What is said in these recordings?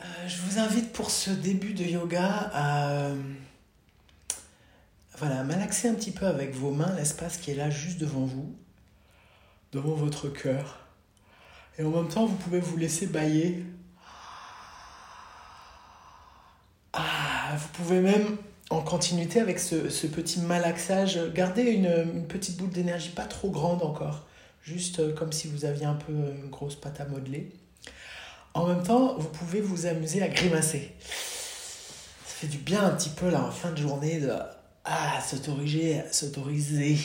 Euh, je vous invite pour ce début de yoga à euh, voilà, malaxer un petit peu avec vos mains l'espace qui est là juste devant vous, devant votre cœur. Et en même temps, vous pouvez vous laisser bailler. Ah, vous pouvez même, en continuité avec ce, petit malaxage, garder une, une petite boule d'énergie pas trop grande encore. Juste euh, comme si vous aviez un peu une grosse pâte à modeler. En même temps, vous pouvez vous amuser à grimacer. Ça fait du bien un petit peu là en fin de journée de ah, s'autoriser, s'autoriser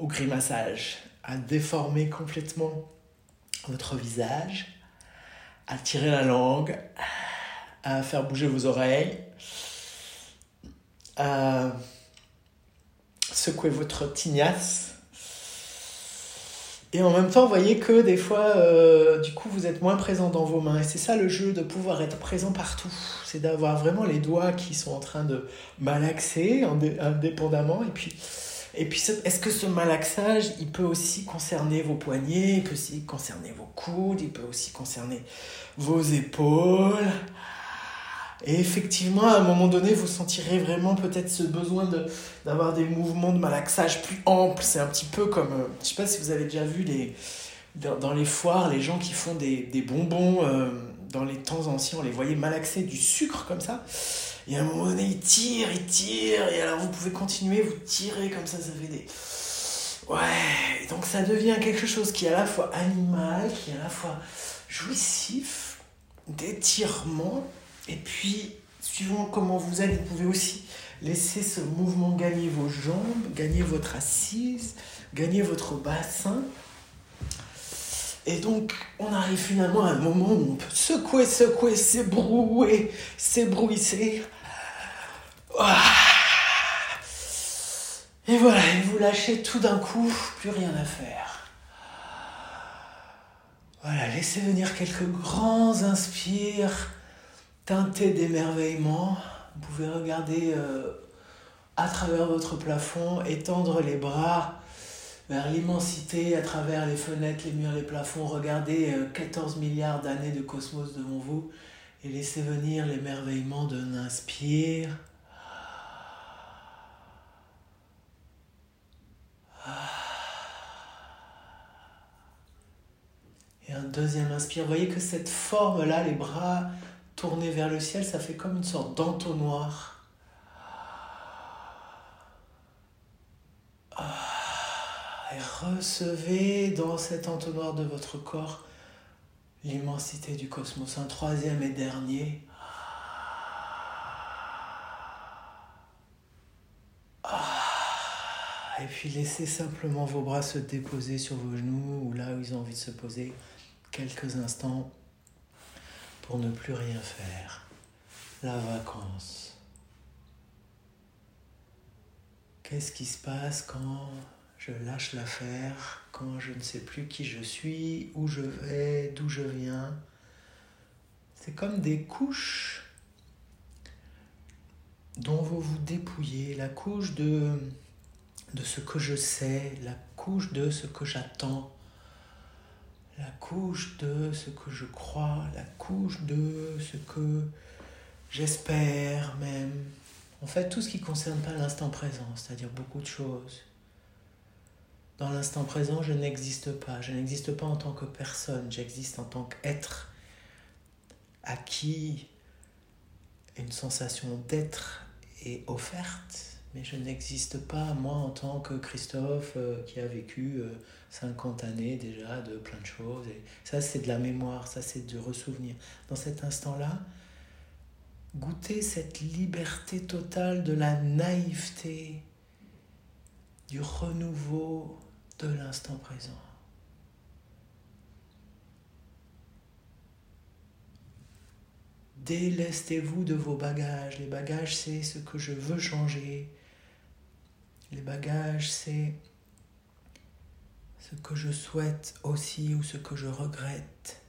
au grimaçage, à déformer complètement votre visage, à tirer la langue, à faire bouger vos oreilles, à secouer votre tignasse et en même temps, vous voyez que des fois, euh, du coup, vous êtes moins présent dans vos mains. Et c'est ça le jeu de pouvoir être présent partout. C'est d'avoir vraiment les doigts qui sont en train de malaxer indépendamment. Et puis, et puis est-ce que ce malaxage, il peut aussi concerner vos poignets, il peut aussi concerner vos coudes, il peut aussi concerner vos épaules? Et effectivement, à un moment donné, vous sentirez vraiment peut-être ce besoin de, d'avoir des mouvements de malaxage plus amples. C'est un petit peu comme, euh, je sais pas si vous avez déjà vu les, dans, les foires, les gens qui font des, des bonbons euh, dans les temps anciens, on les voyait malaxer du sucre comme ça. Et à un moment donné, ils tirent, ils tirent, et alors vous pouvez continuer, vous tirez comme ça, ça fait des... Ouais, donc ça devient quelque chose qui est à la fois animal, qui est à la fois jouissif, d'étirement, et puis, suivant comment vous êtes, vous pouvez aussi laisser ce mouvement gagner vos jambes, gagner votre assise, gagner votre bassin. Et donc, on arrive finalement à un moment où on peut secouer, secouer, s'ébrouer, s'ébrouisser. Et voilà, et vous lâchez tout d'un coup, plus rien à faire. Voilà, laissez venir quelques grands inspires teinté d'émerveillement. Vous pouvez regarder euh, à travers votre plafond, étendre les bras vers l'immensité, à travers les fenêtres, les murs, les plafonds. Regardez 14 euh, milliards d'années de cosmos devant vous et laissez venir l'émerveillement d'un inspire. Et un deuxième inspire. Voyez que cette forme-là, les bras tourner vers le ciel, ça fait comme une sorte d'entonnoir. Ah, et recevez dans cet entonnoir de votre corps l'immensité du cosmos. Un troisième et dernier. Ah, et puis laissez simplement vos bras se déposer sur vos genoux ou là où ils ont envie de se poser quelques instants pour ne plus rien faire. La vacance. Qu'est-ce qui se passe quand je lâche l'affaire, quand je ne sais plus qui je suis, où je vais, d'où je viens? C'est comme des couches dont vous vous dépouillez, la couche de, de ce que je sais, la couche de ce que j'attends, la couche de ce que je crois, la couche de ce que j'espère même. En fait, tout ce qui ne concerne pas l'instant présent, c'est-à-dire beaucoup de choses. Dans l'instant présent, je n'existe pas. Je n'existe pas en tant que personne, j'existe en tant qu'être à qui une sensation d'être est offerte mais je n'existe pas, moi, en tant que Christophe, euh, qui a vécu 50 euh, années déjà de plein de choses. Ça, c'est de la mémoire, ça, c'est du ressouvenir. Dans cet instant-là, goûter cette liberté totale de la naïveté, du renouveau de l'instant présent. Délestez-vous de vos bagages. Les bagages, c'est ce que je veux changer, les bagages, c'est ce que je souhaite aussi ou ce que je regrette.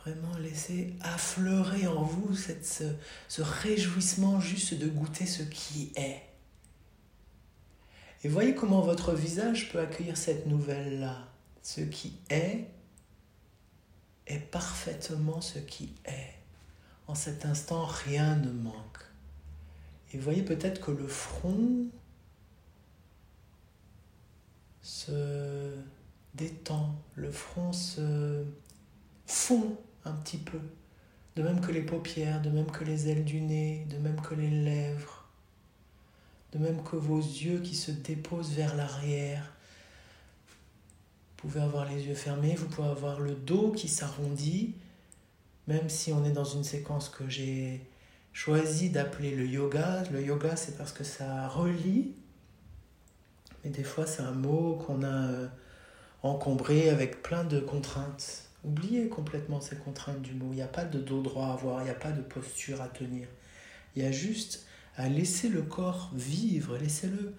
Vraiment laisser affleurer en vous ce réjouissement juste de goûter ce qui est. Et voyez comment votre visage peut accueillir cette nouvelle-là. Ce qui est est parfaitement ce qui est. En cet instant, rien ne manque. Et vous voyez peut-être que le front se détend, le front se fond un petit peu, de même que les paupières, de même que les ailes du nez, de même que les lèvres, de même que vos yeux qui se déposent vers l'arrière. Vous pouvez avoir les yeux fermés, vous pouvez avoir le dos qui s'arrondit, même si on est dans une séquence que j'ai choisi d'appeler le yoga. Le yoga, c'est parce que ça relie, mais des fois, c'est un mot qu'on a euh, encombré avec plein de contraintes. Oubliez complètement ces contraintes du mot. Il n'y a pas de dos droit à avoir, il n'y a pas de posture à tenir. Il y a juste à laisser le corps vivre, laissez-le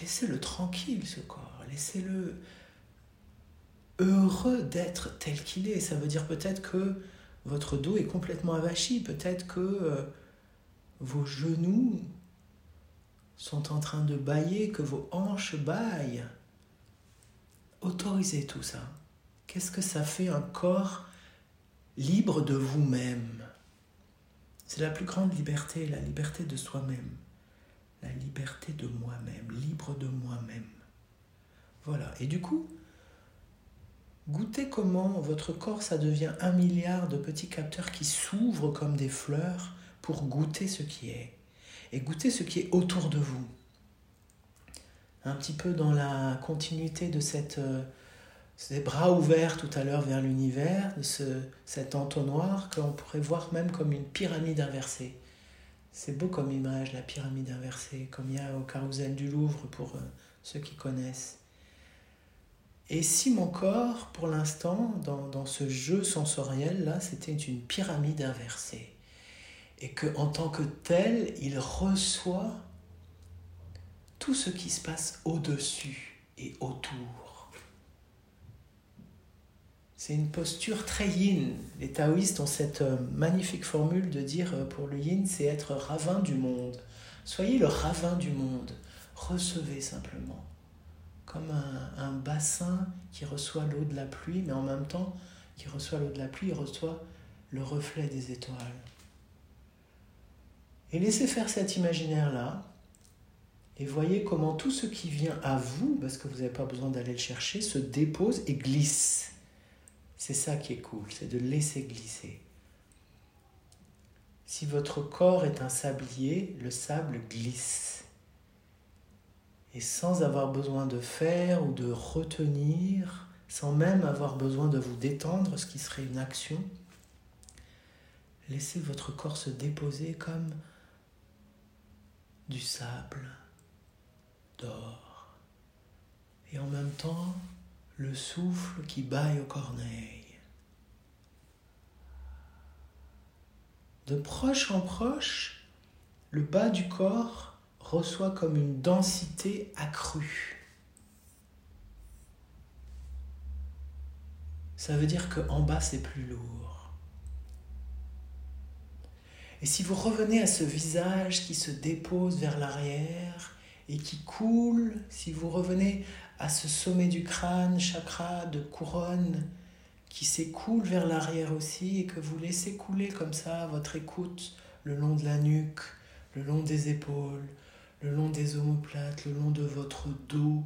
laissez-le tranquille ce corps, laissez-le heureux d'être tel qu'il est. Ça veut dire peut-être que votre dos est complètement avachi, peut-être que euh, vos genoux sont en train de bailler, que vos hanches baillent. Autorisez tout ça. Qu'est-ce que ça fait un corps libre de vous-même? C'est la plus grande liberté, la liberté de soi-même, la liberté de moi-même, libre de moi-même. Voilà. Et du coup, Goûtez comment votre corps, ça devient un milliard de petits capteurs qui s'ouvrent comme des fleurs pour goûter ce qui est. Et goûter ce qui est autour de vous. Un petit peu dans la continuité de euh, ces bras ouverts tout à l'heure vers l'univers, de ce, cet entonnoir qu'on pourrait voir même comme une pyramide inversée. C'est beau comme image, la pyramide inversée, comme il y a au carrousel du Louvre pour euh, ceux qui connaissent. Et si mon corps, pour l'instant, dans, dans, ce jeu sensoriel, là, c'était une pyramide inversée, et que en tant que tel, il reçoit tout ce qui se passe au-dessus et autour. C'est une posture très yin. Les taoïstes ont cette euh, magnifique formule de dire euh, pour le yin, c'est être ravin du monde. Soyez le ravin du monde. Recevez simplement comme un, bassin qui reçoit l'eau de la pluie, mais en même temps qui reçoit l'eau de la pluie, il reçoit le reflet des étoiles. Et laissez faire cet imaginaire-là, et voyez comment tout ce qui vient à vous, parce que vous n'avez pas besoin d'aller le chercher, se dépose et glisse. C'est ça qui est cool, c'est de laisser glisser. Si votre corps est un sablier, le sable glisse et sans avoir besoin de faire ou de retenir, sans même avoir besoin de vous détendre, ce qui serait une action, laissez votre corps se déposer comme du sable d'or. Et en même temps, le souffle qui baille aux corneilles. De proche en proche, le bas du corps reçoit comme une densité accrue. Ça veut dire qu'en bas, c'est plus lourd. Et si vous revenez à ce visage qui se dépose vers l'arrière et qui coule, si vous revenez à ce sommet du crâne, chakra de couronne, qui s'écoule vers l'arrière aussi et que vous laissez couler comme ça votre écoute le long de la nuque, le long des épaules, le long des omoplates, le long de votre dos,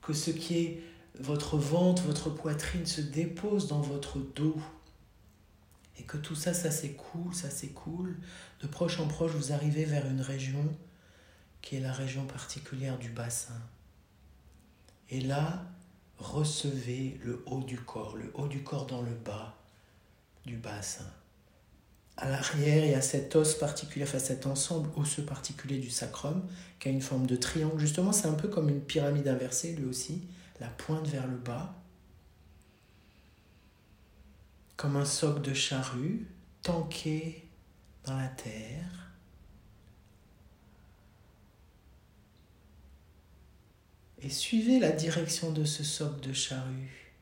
que ce qui est votre ventre, votre poitrine se dépose dans votre dos. Et que tout ça, ça s'écoule, ça s'écoule. De proche en proche, vous arrivez vers une région qui est la région particulière du bassin. Et là, recevez le haut du corps, le haut du corps dans le bas du bassin à l'arrière, il y a cet os particulier, enfin cet ensemble osseux particulier du sacrum, qui a une forme de triangle. Justement, c'est un peu comme une pyramide inversée, lui aussi, la pointe vers le bas. Comme un soc de charrue, tanké dans la terre. Et suivez la direction de ce soc de charrue.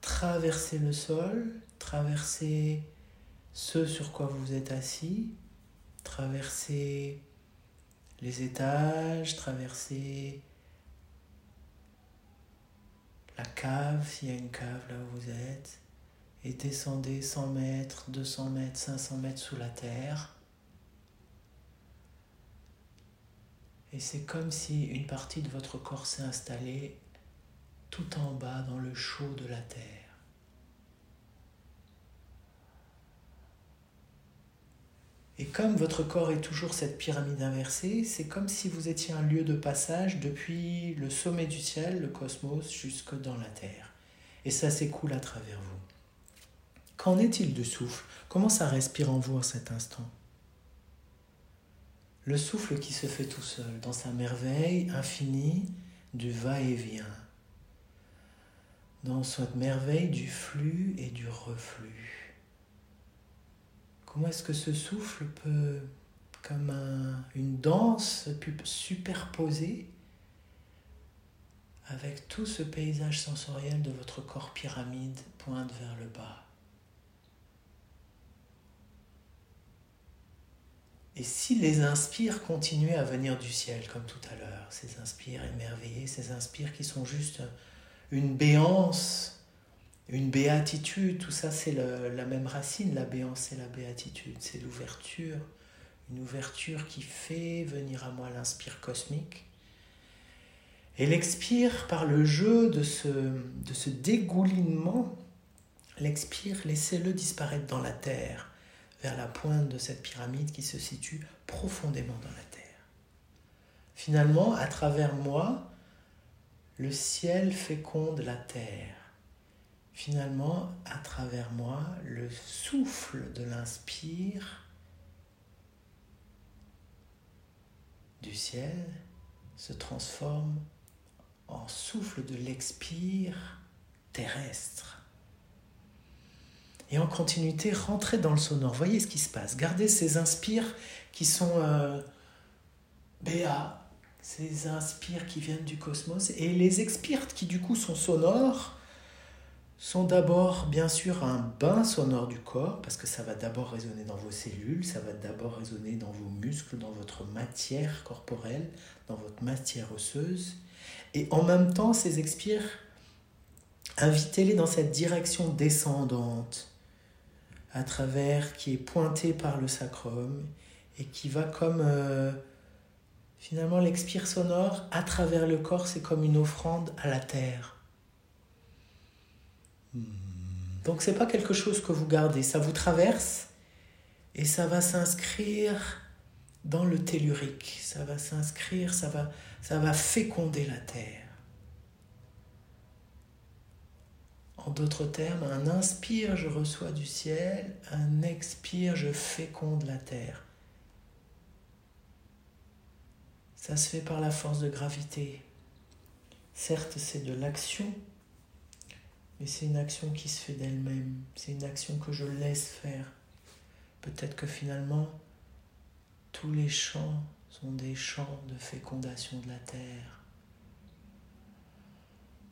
Traversez le sol, traversez ce sur quoi vous êtes assis, traverser les étages, traverser la cave, s'il y a une cave là où vous êtes, et descendez 100 mètres, 200 mètres, 500 mètres sous la terre. Et c'est comme si une partie de votre corps s'est installée tout en bas dans le chaud de la terre. Et comme votre corps est toujours cette pyramide inversée, c'est comme si vous étiez un lieu de passage depuis le sommet du ciel, le cosmos, jusque dans la Terre. Et ça s'écoule à travers vous. Qu'en est-il du souffle? Comment ça respire en vous en cet instant? Le souffle qui se fait tout seul, dans sa merveille infinie du va-et-vient, dans cette merveille du flux et du reflux. Comment est-ce que ce souffle peut, comme une danse, superposer avec tout ce paysage sensoriel de votre corps pyramide pointe vers le bas? Et si les inspires continuaient à venir du ciel, comme tout à l'heure, ces inspires émerveillés, ces inspires qui sont juste une béance, une béatitude, tout ça c'est la même racine, la béance et la béatitude, c'est l'ouverture, une ouverture qui fait venir à moi l'inspire cosmique. Et l'expire par le jeu de ce, de ce dégoulinement, l'expire, laissez-le disparaître dans la terre vers la pointe de cette pyramide qui se situe profondément dans la terre. Finalement, à travers moi, le ciel féconde la terre. Finalement, à travers moi, le souffle de l'inspire du ciel se transforme en souffle de l'expire terrestre et en continuité rentrer dans le sonore. Voyez ce qui se passe. Gardez ces inspires qui sont euh, béa, ces inspires qui viennent du cosmos, et les expires qui du coup sont sonores sont d'abord bien sûr un bain sonore du corps, parce que ça va d'abord résonner dans vos cellules, ça va d'abord résonner dans vos muscles, dans votre matière corporelle, dans votre matière osseuse, et en même temps ces expires, invitez-les dans cette direction descendante à travers, qui est pointé par le sacrum et qui va comme euh, finalement l'expire sonore à travers le corps, c'est comme une offrande à la terre. Donc c'est pas quelque chose que vous gardez, ça vous traverse et ça va s'inscrire dans le tellurique, ça va s'inscrire, ça va, ça va féconder la terre. En d'autres termes, un inspire, je reçois du ciel, un expire, je féconde la terre. Ça se fait par la force de gravité. Certes, c'est de l'action, mais c'est une action qui se fait d'elle-même. C'est une action que je laisse faire. Peut-être que finalement, tous les champs sont des champs de fécondation de la terre.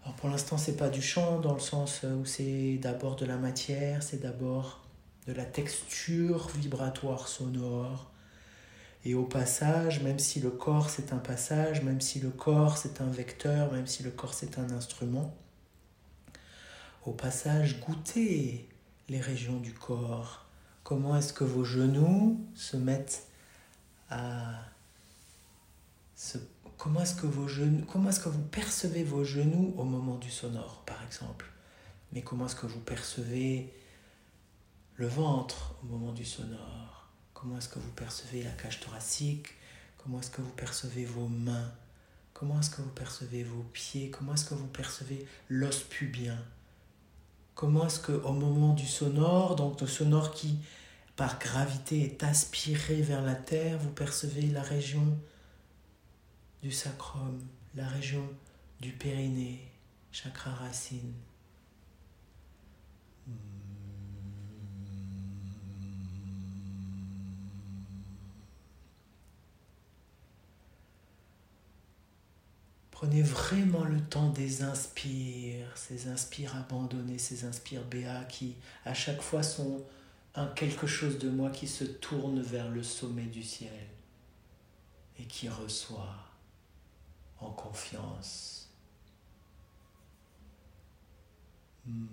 Alors pour l'instant, c'est pas du chant dans le sens où c'est d'abord de la matière, c'est d'abord de la texture vibratoire sonore. Et au passage, même si le corps c'est un passage, même si le corps c'est un vecteur, même si le corps c'est un instrument, au passage, goûtez les régions du corps. Comment est-ce que vos genoux se mettent à se Comment est-ce que vos genoux, comment est-ce que vous percevez vos genoux au moment du sonore, par exemple? Mais comment est-ce que vous percevez le ventre au moment du sonore? Comment est-ce que vous percevez la cage thoracique? Comment est-ce que vous percevez vos mains? Comment est-ce que vous percevez vos pieds? Comment est-ce que vous percevez l'os pubien? Comment est-ce que au moment du sonore, donc le sonore qui par gravité est aspiré vers la terre, vous percevez la région du sacrum, la région du périnée, chakra racine? Prenez vraiment le temps des inspires, ces inspires abandonnés, ces inspires béats qui à chaque fois sont un quelque chose de moi qui se tourne vers le sommet du ciel et qui reçoit en confiance. Hmm.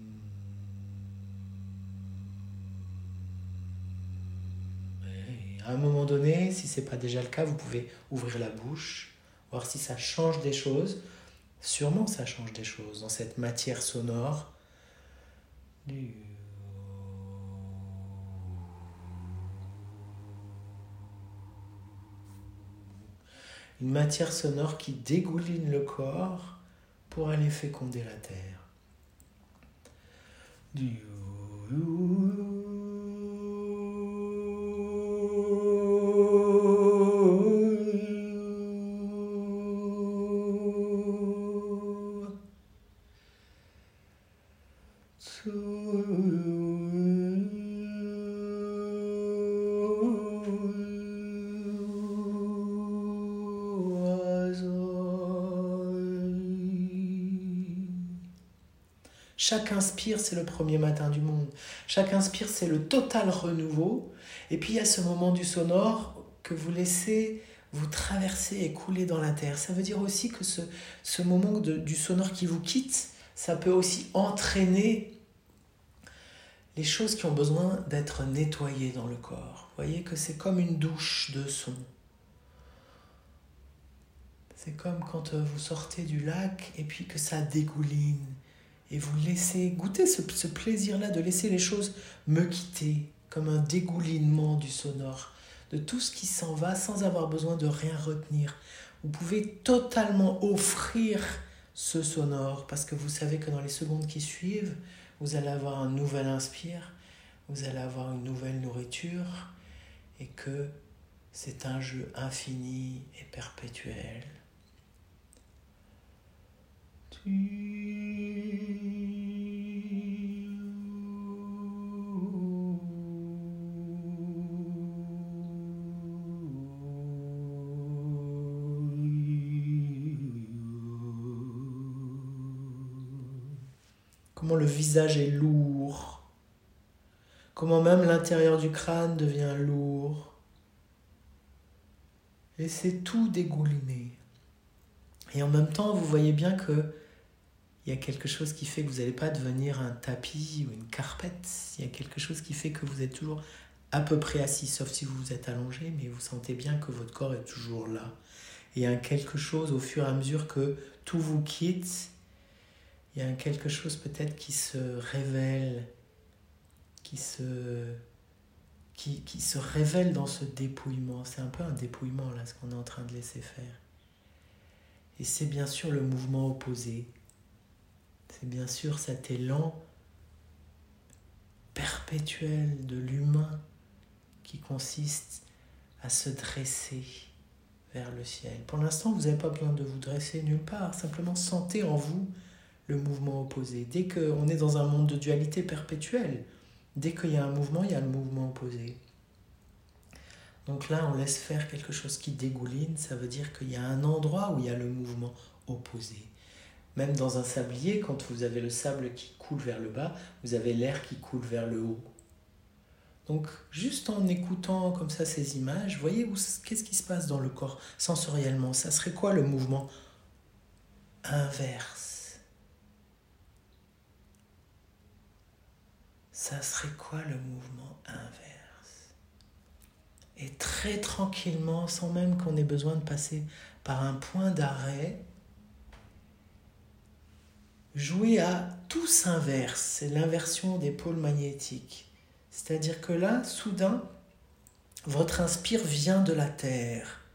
À un moment donné, si ce n'est pas déjà le cas, vous pouvez ouvrir la bouche si ça change des choses. Sûrement, ça change des choses dans cette matière sonore. Une matière sonore qui dégouline le corps pour aller féconder la terre. Chaque inspire, c'est le premier matin du monde. Chaque inspire, c'est le total renouveau. Et puis il y a ce moment du sonore que vous laissez vous traverser et couler dans la terre. Ça veut dire aussi que ce, ce moment du sonore qui vous quitte, ça peut aussi entraîner les choses qui ont besoin d'être nettoyées dans le corps. Vous voyez que c'est comme une douche de son. C'est comme quand vous sortez du lac et puis que ça dégouline et vous laissez goûter ce, plaisir-là de laisser les choses me quitter comme un dégoulinement du sonore, de tout ce qui s'en va sans avoir besoin de rien retenir. Vous pouvez totalement offrir ce sonore parce que vous savez que dans les secondes qui suivent, vous allez avoir un nouvel inspire, vous allez avoir une nouvelle nourriture et que c'est un jeu infini et perpétuel. Comment le visage est lourd. Comment même l'intérieur du crâne devient lourd. Laissez tout dégouliner. Et en même temps, vous voyez bien que il y a quelque chose qui fait que vous n'allez pas devenir un tapis ou une carpette. Il y a quelque chose qui fait que vous êtes toujours à peu près assis, sauf si vous vous êtes allongé, mais vous sentez bien que votre corps est toujours là. Il y a quelque chose au fur et à mesure que tout vous quitte, il y a quelque chose peut-être qui se révèle, qui se, qui, qui se révèle dans ce dépouillement. C'est un peu un dépouillement là, ce qu'on est en train de laisser faire. Et c'est bien sûr le mouvement opposé c'est bien sûr cet élan perpétuel de l'humain qui consiste à se dresser vers le ciel. Pour l'instant, vous n'avez pas besoin de vous dresser nulle part, simplement sentez en vous le mouvement opposé. Dès qu'on est dans un monde de dualité perpétuelle, dès qu'il y a un mouvement, il y a le mouvement opposé. Donc là, on laisse faire quelque chose qui dégouline, ça veut dire qu'il y a un endroit où il y a le mouvement opposé. Même dans un sablier, quand vous avez le sable qui coule vers le bas, vous avez l'air qui coule vers le haut. Donc, juste en écoutant comme ça ces images, voyez qu'est-ce qui se passe dans le corps sensoriellement? Ça serait quoi le mouvement? Inverse Ça serait quoi le mouvement inverse? Et très tranquillement, sans même qu'on ait besoin de passer par un point d'arrêt, jouer à tout s'inverse, c'est l'inversion des pôles magnétiques. C'est-à-dire que là, soudain, votre inspire vient de la terre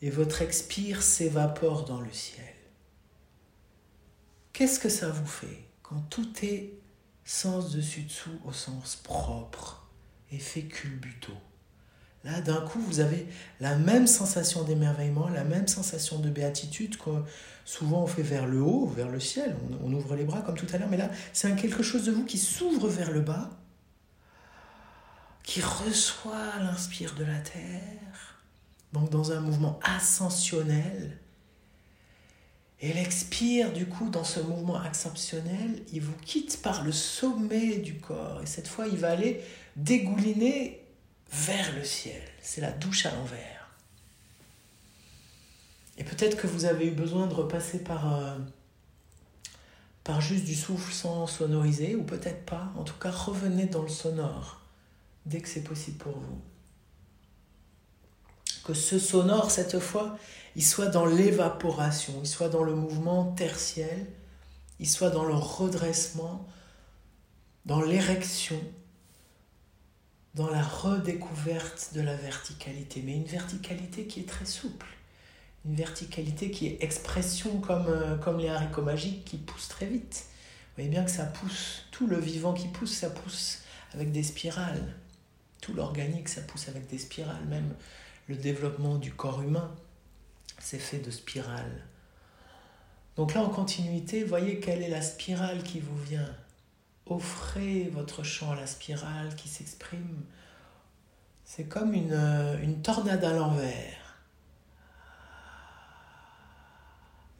et votre expire s'évapore dans le ciel. Qu'est-ce que ça vous fait quand tout est sens dessus-dessous au sens propre, effet culbuto Là, d'un coup, vous avez la même sensation d'émerveillement, la même sensation de béatitude que souvent on fait vers le haut, vers le ciel. On, ouvre les bras comme tout à l'heure, mais là, c'est quelque chose de vous qui s'ouvre vers le bas, qui reçoit l'inspire de la terre, donc dans un mouvement ascensionnel. Et l'expire, du coup, dans ce mouvement ascensionnel, il vous quitte par le sommet du corps. Et cette fois, il va aller dégouliner vers le ciel. C'est la douche à l'envers. Et peut-être que vous avez eu besoin de repasser par, euh, par juste du souffle sans sonoriser, ou peut-être pas. En tout cas, revenez dans le sonore dès que c'est possible pour vous. que ce sonore, cette fois, il soit dans l'évaporation, il soit dans le mouvement tertiel, il soit dans le redressement, dans l'érection, dans la redécouverte de la verticalité, mais une verticalité qui est très souple, une verticalité qui est expression comme, euh, comme les haricots magiques qui poussent très vite. Vous voyez bien que ça pousse, tout le vivant qui pousse, ça pousse avec des spirales. Tout l'organique, ça pousse avec des spirales. Même le développement du corps humain, c'est fait de spirales. Donc là, en continuité, voyez quelle est la spirale qui vous vient. Offrez votre chant à la spirale qui s'exprime. C'est comme une, une tornade à l'envers.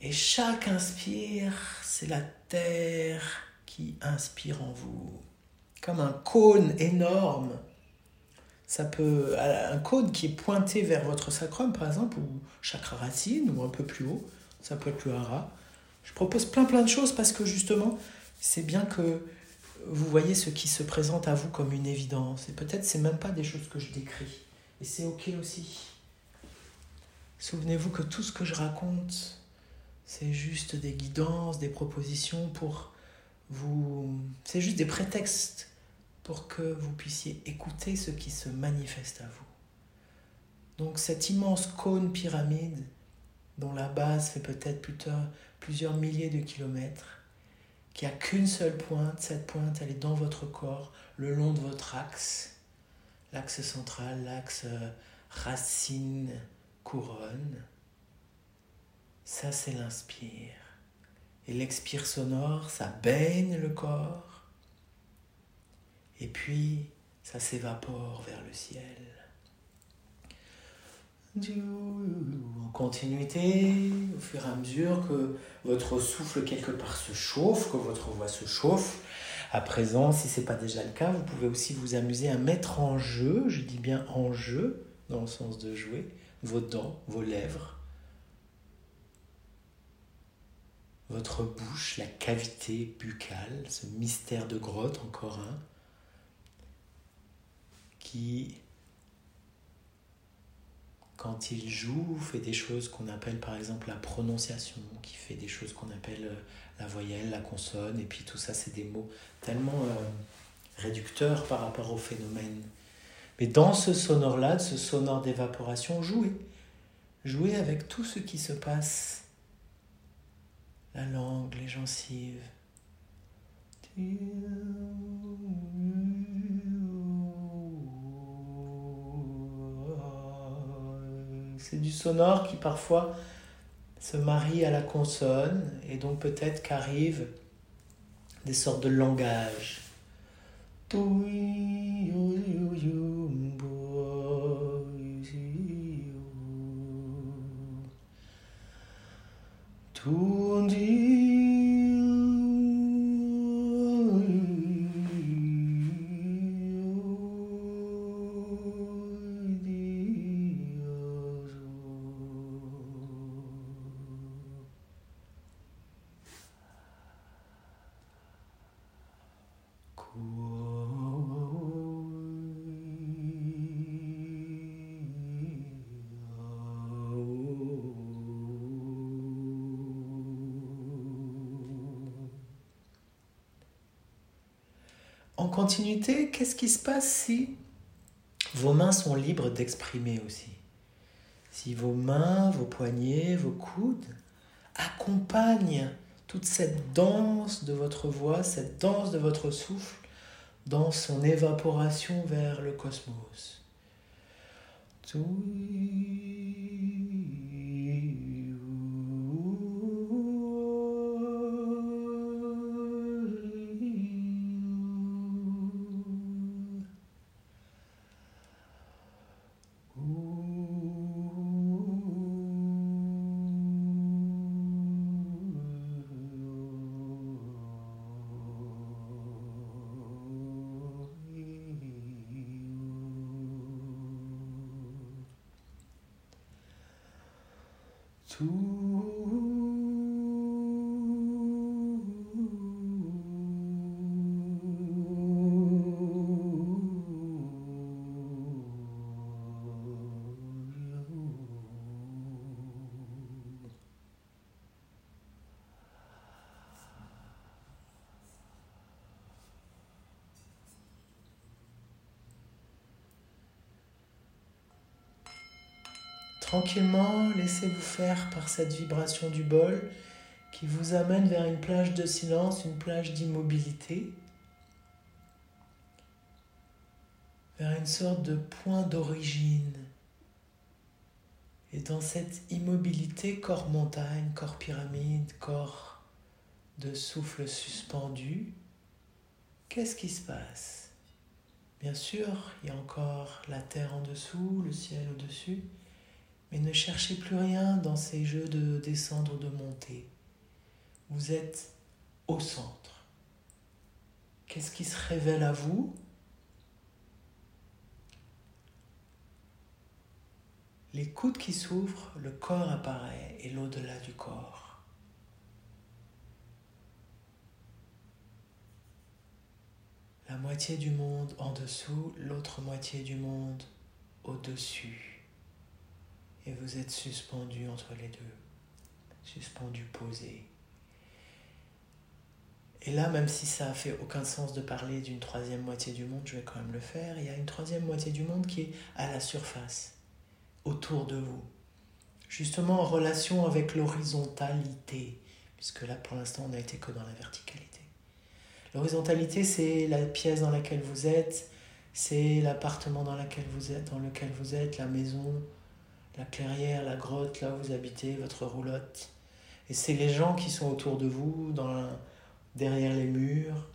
Et chaque inspire, c'est la terre qui inspire en vous. Comme un cône énorme ça peut un cône qui est pointé vers votre sacrum par exemple ou chakra racine ou un peu plus haut ça peut être le hara je propose plein plein de choses parce que justement c'est bien que vous voyez ce qui se présente à vous comme une évidence. Et peut-être c'est même pas des choses que je décris. Et c'est ok aussi. Souvenez-vous que tout ce que je raconte c'est juste des guidances des propositions pour vous c'est juste des prétextes pour que vous puissiez écouter ce qui se manifeste à vous. Donc cet immense cône pyramide, dont la base fait peut-être plusieurs milliers de kilomètres, qui a qu'une seule pointe, cette pointe elle est dans votre corps, le long de votre axe, l'axe central, l'axe euh, racine, couronne. Ça c'est l'inspire. Et l'expire sonore, ça baigne le corps et puis ça s'évapore vers le ciel. En continuité, au fur et à mesure que votre souffle quelque part se chauffe, que votre voix se chauffe, à présent, si ce n'est pas déjà le cas, vous pouvez aussi vous amuser à mettre en jeu, je dis bien en jeu, dans le sens de jouer, vos dents, vos lèvres, votre bouche, la cavité buccale, ce mystère de grotte encore un qui, quand il joue, fait des choses qu'on appelle par exemple la prononciation, qui fait des choses qu'on appelle euh, la voyelle, la consonne, et puis tout ça, c'est des mots tellement euh, réducteurs par rapport au phénomène. Mais dans ce sonore-là, ce sonore d'évaporation, jouez. Jouez avec tout ce qui se passe. La langue, les gencives. C'est du sonore qui parfois se marie à la consonne et donc peut-être qu'arrivent des sortes de langage. en qu'est-ce qui se passe si vos mains sont libres d'exprimer aussi? Si vos mains, vos poignets, vos coudes accompagnent toute cette danse de votre voix, cette danse de votre souffle dans son évaporation vers le cosmos? two Tranquillement, laissez-vous faire par cette vibration du bol qui vous amène vers une plage de silence, une plage d'immobilité, vers une sorte de point d'origine. Et dans cette immobilité, corps montagne, corps pyramide, corps de souffle suspendu, qu'est-ce qui se passe? Bien sûr, il y a encore la terre en dessous, le ciel au-dessus, mais ne cherchez plus rien dans ces jeux de descendre ou de monter. Vous êtes au centre. Qu'est-ce qui se révèle à vous? Les coudes qui s'ouvrent, le corps apparaît et l'au-delà du corps. La moitié du monde en dessous, l'autre moitié du monde au-dessus et vous êtes suspendu entre les deux, suspendu posé. Et là, même si ça fait aucun sens de parler d'une troisième moitié du monde, je vais quand même le faire. Il y a une troisième moitié du monde qui est à la surface, autour de vous, justement en relation avec l'horizontalité, puisque là, pour l'instant, on n'a été que dans la verticalité. L'horizontalité, c'est la pièce dans laquelle vous êtes, c'est l'appartement dans lequel vous êtes, la maison, la clairière, la grotte, là où vous habitez, votre roulotte. Et c'est les gens qui sont autour de vous, dans derrière les murs,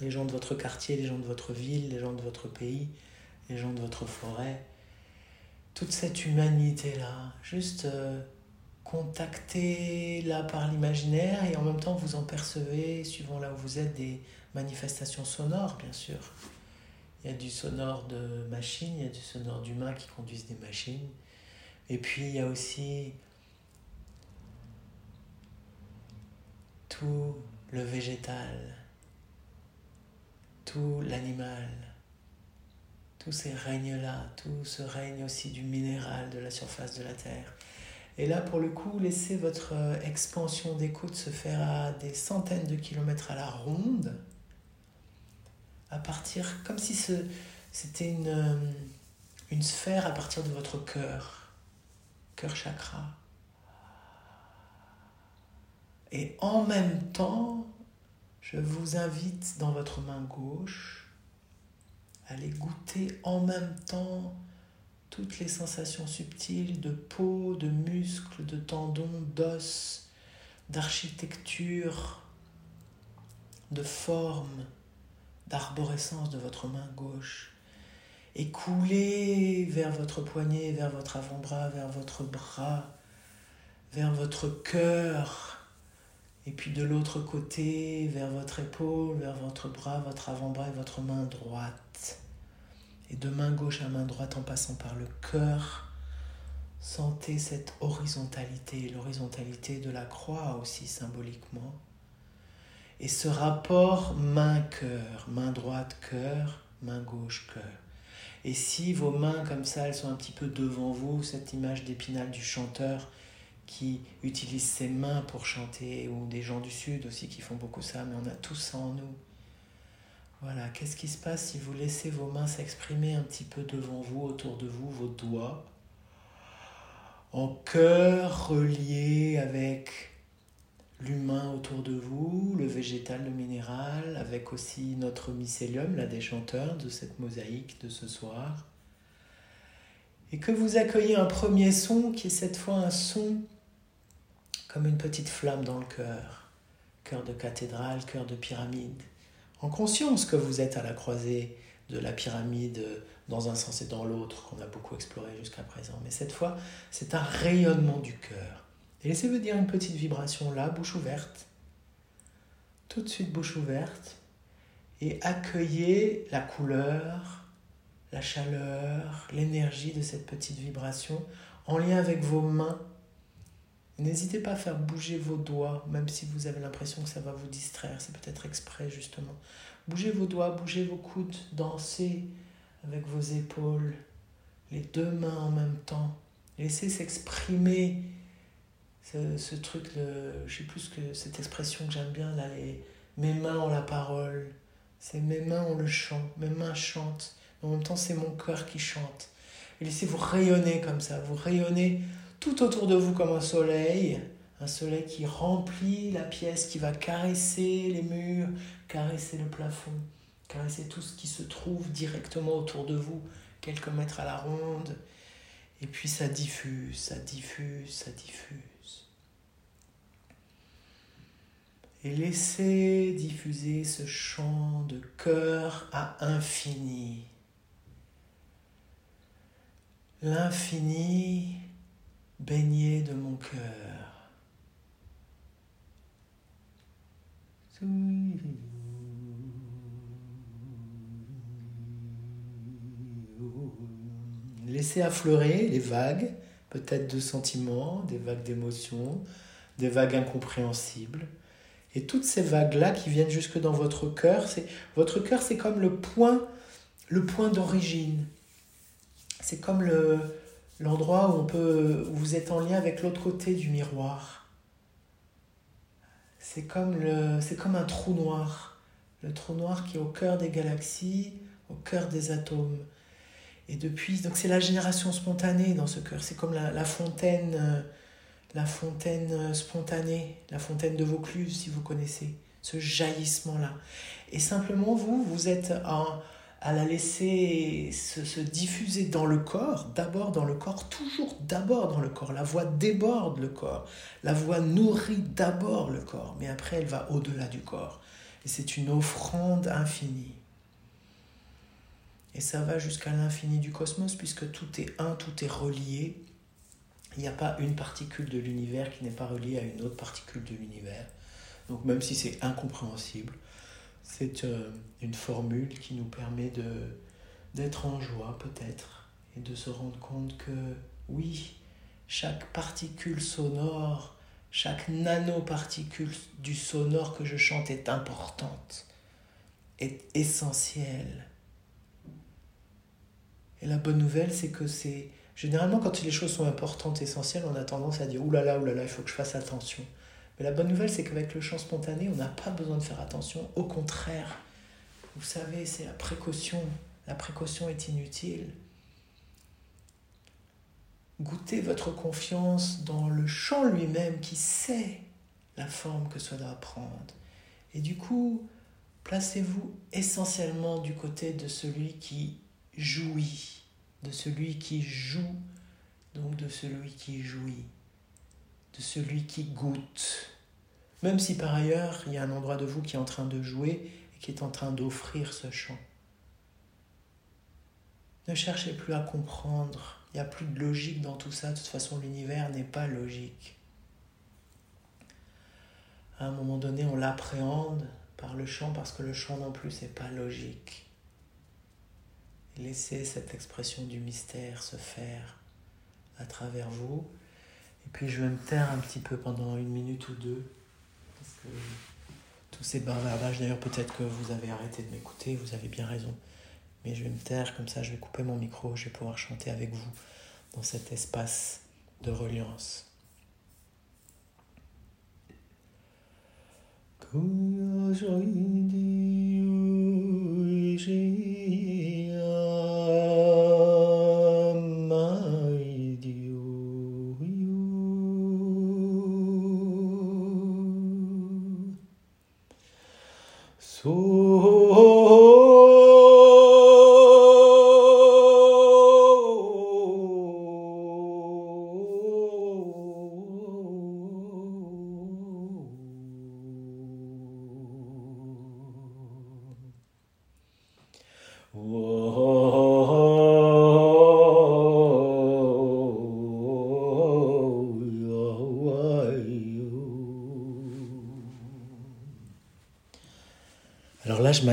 les gens de votre quartier, les gens de votre ville, les gens de votre pays, les gens de votre forêt. Toute cette humanité-là, juste euh, contactez là par l'imaginaire et en même temps vous en percevez, suivant là où vous êtes, des manifestations sonores, bien sûr. Il y a du sonore de machines, il y a du sonore d'humains qui conduisent des machines. Et puis il y a aussi tout le végétal, tout l'animal, tous ces règnes-là, tout ce règne aussi du minéral de la surface de la Terre. Et là, pour le coup, laissez votre euh, expansion d'écoute se faire à des centaines de kilomètres à la ronde, à partir, comme si c'était une, euh, une sphère à partir de votre cœur cœur chakra. Et en même temps, je vous invite dans votre main gauche à aller goûter en même temps toutes les sensations subtiles de peau, de muscles, de tendons, d'os, d'architecture, de forme, d'arborescence de votre main gauche et couler vers votre poignet, vers votre avant-bras, vers votre bras, vers votre cœur, et puis de l'autre côté, vers votre épaule, vers votre bras, votre avant-bras et votre main droite. Et de main gauche à main droite en passant par le cœur, sentez cette horizontalité, l'horizontalité de la croix aussi symboliquement. Et ce rapport main-cœur, main droite, cœur, main gauche, cœur. Et si vos mains comme ça, elles sont un petit peu devant vous, cette image d'épinal du chanteur qui utilise ses mains pour chanter, ou des gens du Sud aussi qui font beaucoup ça, mais on a tout ça en nous. Voilà, qu'est-ce qui se passe si vous laissez vos mains s'exprimer un petit peu devant vous, autour de vous, vos doigts, en cœur relié avec l'humain autour de vous, le végétal, le minéral, avec aussi notre mycélium, là des chanteurs de cette mosaïque de ce soir. Et que vous accueillez un premier son qui est cette fois un son comme une petite flamme dans le cœur, cœur de cathédrale, cœur de pyramide, en conscience que vous êtes à la croisée de la pyramide dans un sens et dans l'autre qu'on a beaucoup exploré jusqu'à présent. Mais cette fois, c'est un rayonnement du cœur et laissez-vous dire une petite vibration là, bouche ouverte. Tout de suite bouche ouverte. Et accueillez la couleur, la chaleur, l'énergie de cette petite vibration en lien avec vos mains. N'hésitez pas à faire bouger vos doigts, même si vous avez l'impression que ça va vous distraire. C'est peut-être exprès justement. Bougez vos doigts, bougez vos coudes, dansez avec vos épaules, les deux mains en même temps. Laissez s'exprimer ce, ce truc, le, je sais plus que cette expression que j'aime bien, là, les, mes mains ont la parole, c'est mes mains ont le chant, mes mains chantent, en même temps c'est mon cœur qui chante. Et laissez-vous rayonner comme ça. Vous rayonnez tout autour de vous comme un soleil. Un soleil qui remplit la pièce, qui va caresser les murs, caresser le plafond, caresser tout ce qui se trouve directement autour de vous, quelques mètres à la ronde. Et puis ça diffuse, ça diffuse, ça diffuse. Et laissez diffuser ce chant de cœur à infini. L'infini baigné de mon cœur. Laissez affleurer les vagues, peut-être de sentiments, des vagues d'émotions, des vagues incompréhensibles. Et toutes ces vagues-là qui viennent jusque dans votre cœur, c'est votre cœur, c'est comme le point, le point d'origine. C'est comme le, l'endroit où on peut, où vous êtes en lien avec l'autre côté du miroir. C'est comme le, c'est comme un trou noir, le trou noir qui est au cœur des galaxies, au cœur des atomes. Et depuis, donc c'est la génération spontanée dans ce cœur. C'est comme la, fontaine. Euh, la fontaine euh, spontanée, la fontaine de Vaucluse, si vous connaissez, ce jaillissement-là. Et simplement, vous, vous êtes à la laisser se, se, diffuser dans le corps, d'abord dans le corps, toujours d'abord dans le corps. La voix déborde le corps, la voix nourrit d'abord le corps, mais après elle va au-delà du corps. Et c'est une offrande infinie. Et ça va jusqu'à l'infini du cosmos, puisque tout est un, tout est relié. Il n'y a pas une particule de l'univers qui n'est pas reliée à une autre particule de l'univers. Donc même si c'est incompréhensible, c'est euh, une formule qui nous permet de d'être en joie peut-être et de se rendre compte que oui, chaque particule sonore, chaque nanoparticule du sonore que je chante est importante, est essentielle. Et la bonne nouvelle, c'est que c'est Généralement, quand les choses sont importantes, essentielles, on a tendance à dire oulala, oulala, il faut que je fasse attention. Mais la bonne nouvelle, c'est qu'avec le chant spontané, on n'a pas besoin de faire attention. Au contraire, vous savez, c'est la précaution. La précaution est inutile. Goûtez votre confiance dans le chant lui-même qui sait la forme que cela doit prendre. Et du coup, placez-vous essentiellement du côté de celui qui jouit de celui qui joue, donc de celui qui jouit, de celui qui goûte. Même si par ailleurs, il y a un endroit de vous qui est en train de jouer et qui est en train d'offrir ce chant. Ne cherchez plus à comprendre, il n'y a plus de logique dans tout ça, de toute façon l'univers n'est pas logique. À un moment donné, on l'appréhende par le chant parce que le chant non plus, n'est pas logique. Laissez cette expression du mystère se faire à travers vous. Et puis je vais me taire un petit peu pendant une minute ou deux. Parce que tous ces bavardages, d'ailleurs peut-être que vous avez arrêté de m'écouter, vous avez bien raison. Mais je vais me taire comme ça, je vais couper mon micro, je vais pouvoir chanter avec vous dans cet espace de reliance.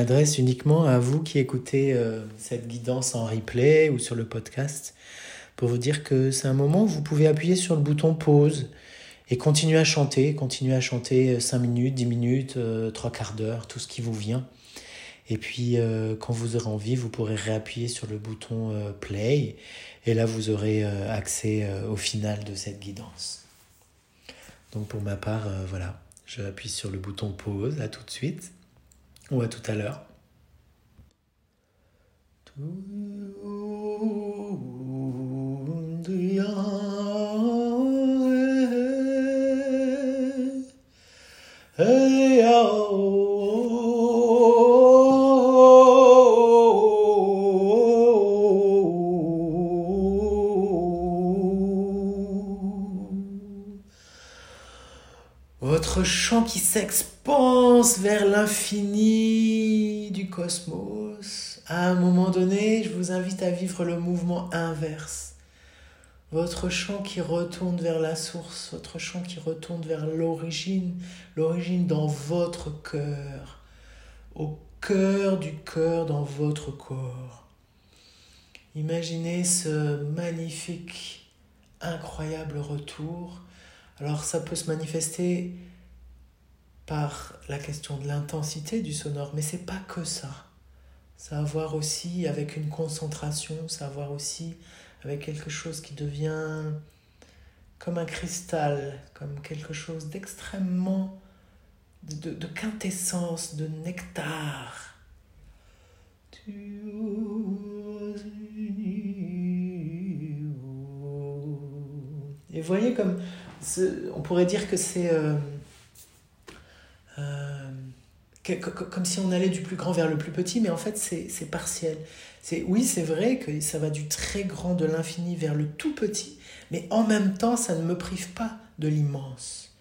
Je m'adresse uniquement à vous qui écoutez euh, cette guidance en replay ou sur le podcast pour vous dire que c'est un moment où vous pouvez appuyer sur le bouton pause et continuer à chanter, continuer à chanter 5 minutes, 10 minutes, 3 euh, quarts d'heure, tout ce qui vous vient. Et puis euh, quand vous aurez envie, vous pourrez réappuyer sur le bouton play et là vous aurez accès au final de cette guidance. Donc pour ma part, voilà, je appuie sur le bouton pause, à tout de suite. Ou à tout à l'heure. Votre champ qui s'expanse vers l'infini du cosmos. À un moment donné, je vous invite à vivre le mouvement inverse. Votre champ qui retourne vers la source, votre champ qui retourne vers l'origine, l'origine dans votre cœur, au cœur du cœur dans votre corps. Imaginez ce magnifique, incroyable retour alors ça peut se manifester par la question de l'intensité du sonore, mais c'est pas que ça. Ça a à voir aussi avec une concentration, ça a à voir aussi avec quelque chose qui devient comme un cristal, comme quelque chose d'extrêmement, de, quintessence, de nectar. Et voyez comme on pourrait dire que c'est euh, comme si on allait du plus grand vers le plus petit, mais en fait c'est partiel. Oui, c'est vrai que ça va du très grand de l'infini vers le tout petit, mais en même temps ça ne me prive pas de l'immense.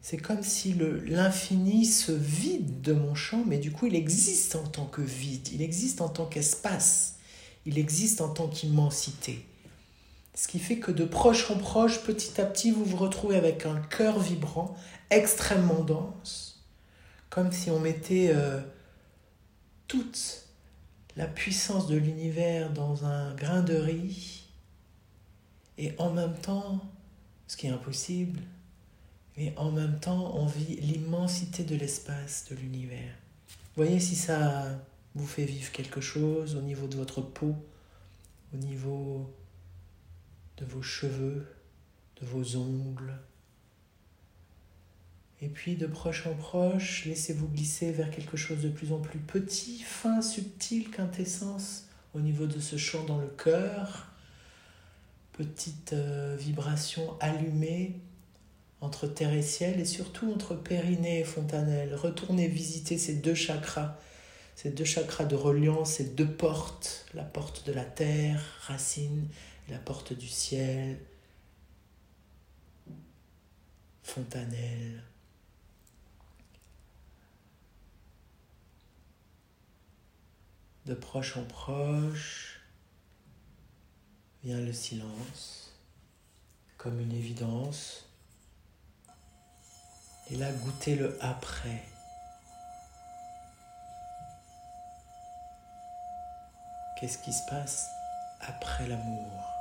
C'est comme si l'infini se vide de mon champ, mais du coup il existe en tant que vide, il existe en tant qu'espace, il existe en tant qu'immensité. Ce qui fait que de proche en proche, petit à petit, vous vous retrouvez avec un cœur vibrant, extrêmement dense, comme si on mettait euh, toute la puissance de l'univers dans un grain de riz, et en même temps, ce qui est impossible, mais en même temps, on vit l'immensité de l'espace, de l'univers. Voyez si ça vous fait vivre quelque chose au niveau de votre peau, au niveau de vos cheveux, de vos ongles. Et puis de proche en proche, laissez-vous glisser vers quelque chose de plus en plus petit, fin, subtil, quintessence au niveau de ce champ dans le cœur. Petite euh, vibration allumée entre terre et ciel et surtout entre périnée et fontanelle. Retournez visiter ces deux chakras, ces deux chakras de reliance, ces deux portes, la porte de la terre, racine, la porte du ciel, fontanelle. De proche en proche vient le silence comme une évidence. Et là, goûtez le après. Qu'est-ce qui se passe après l'amour?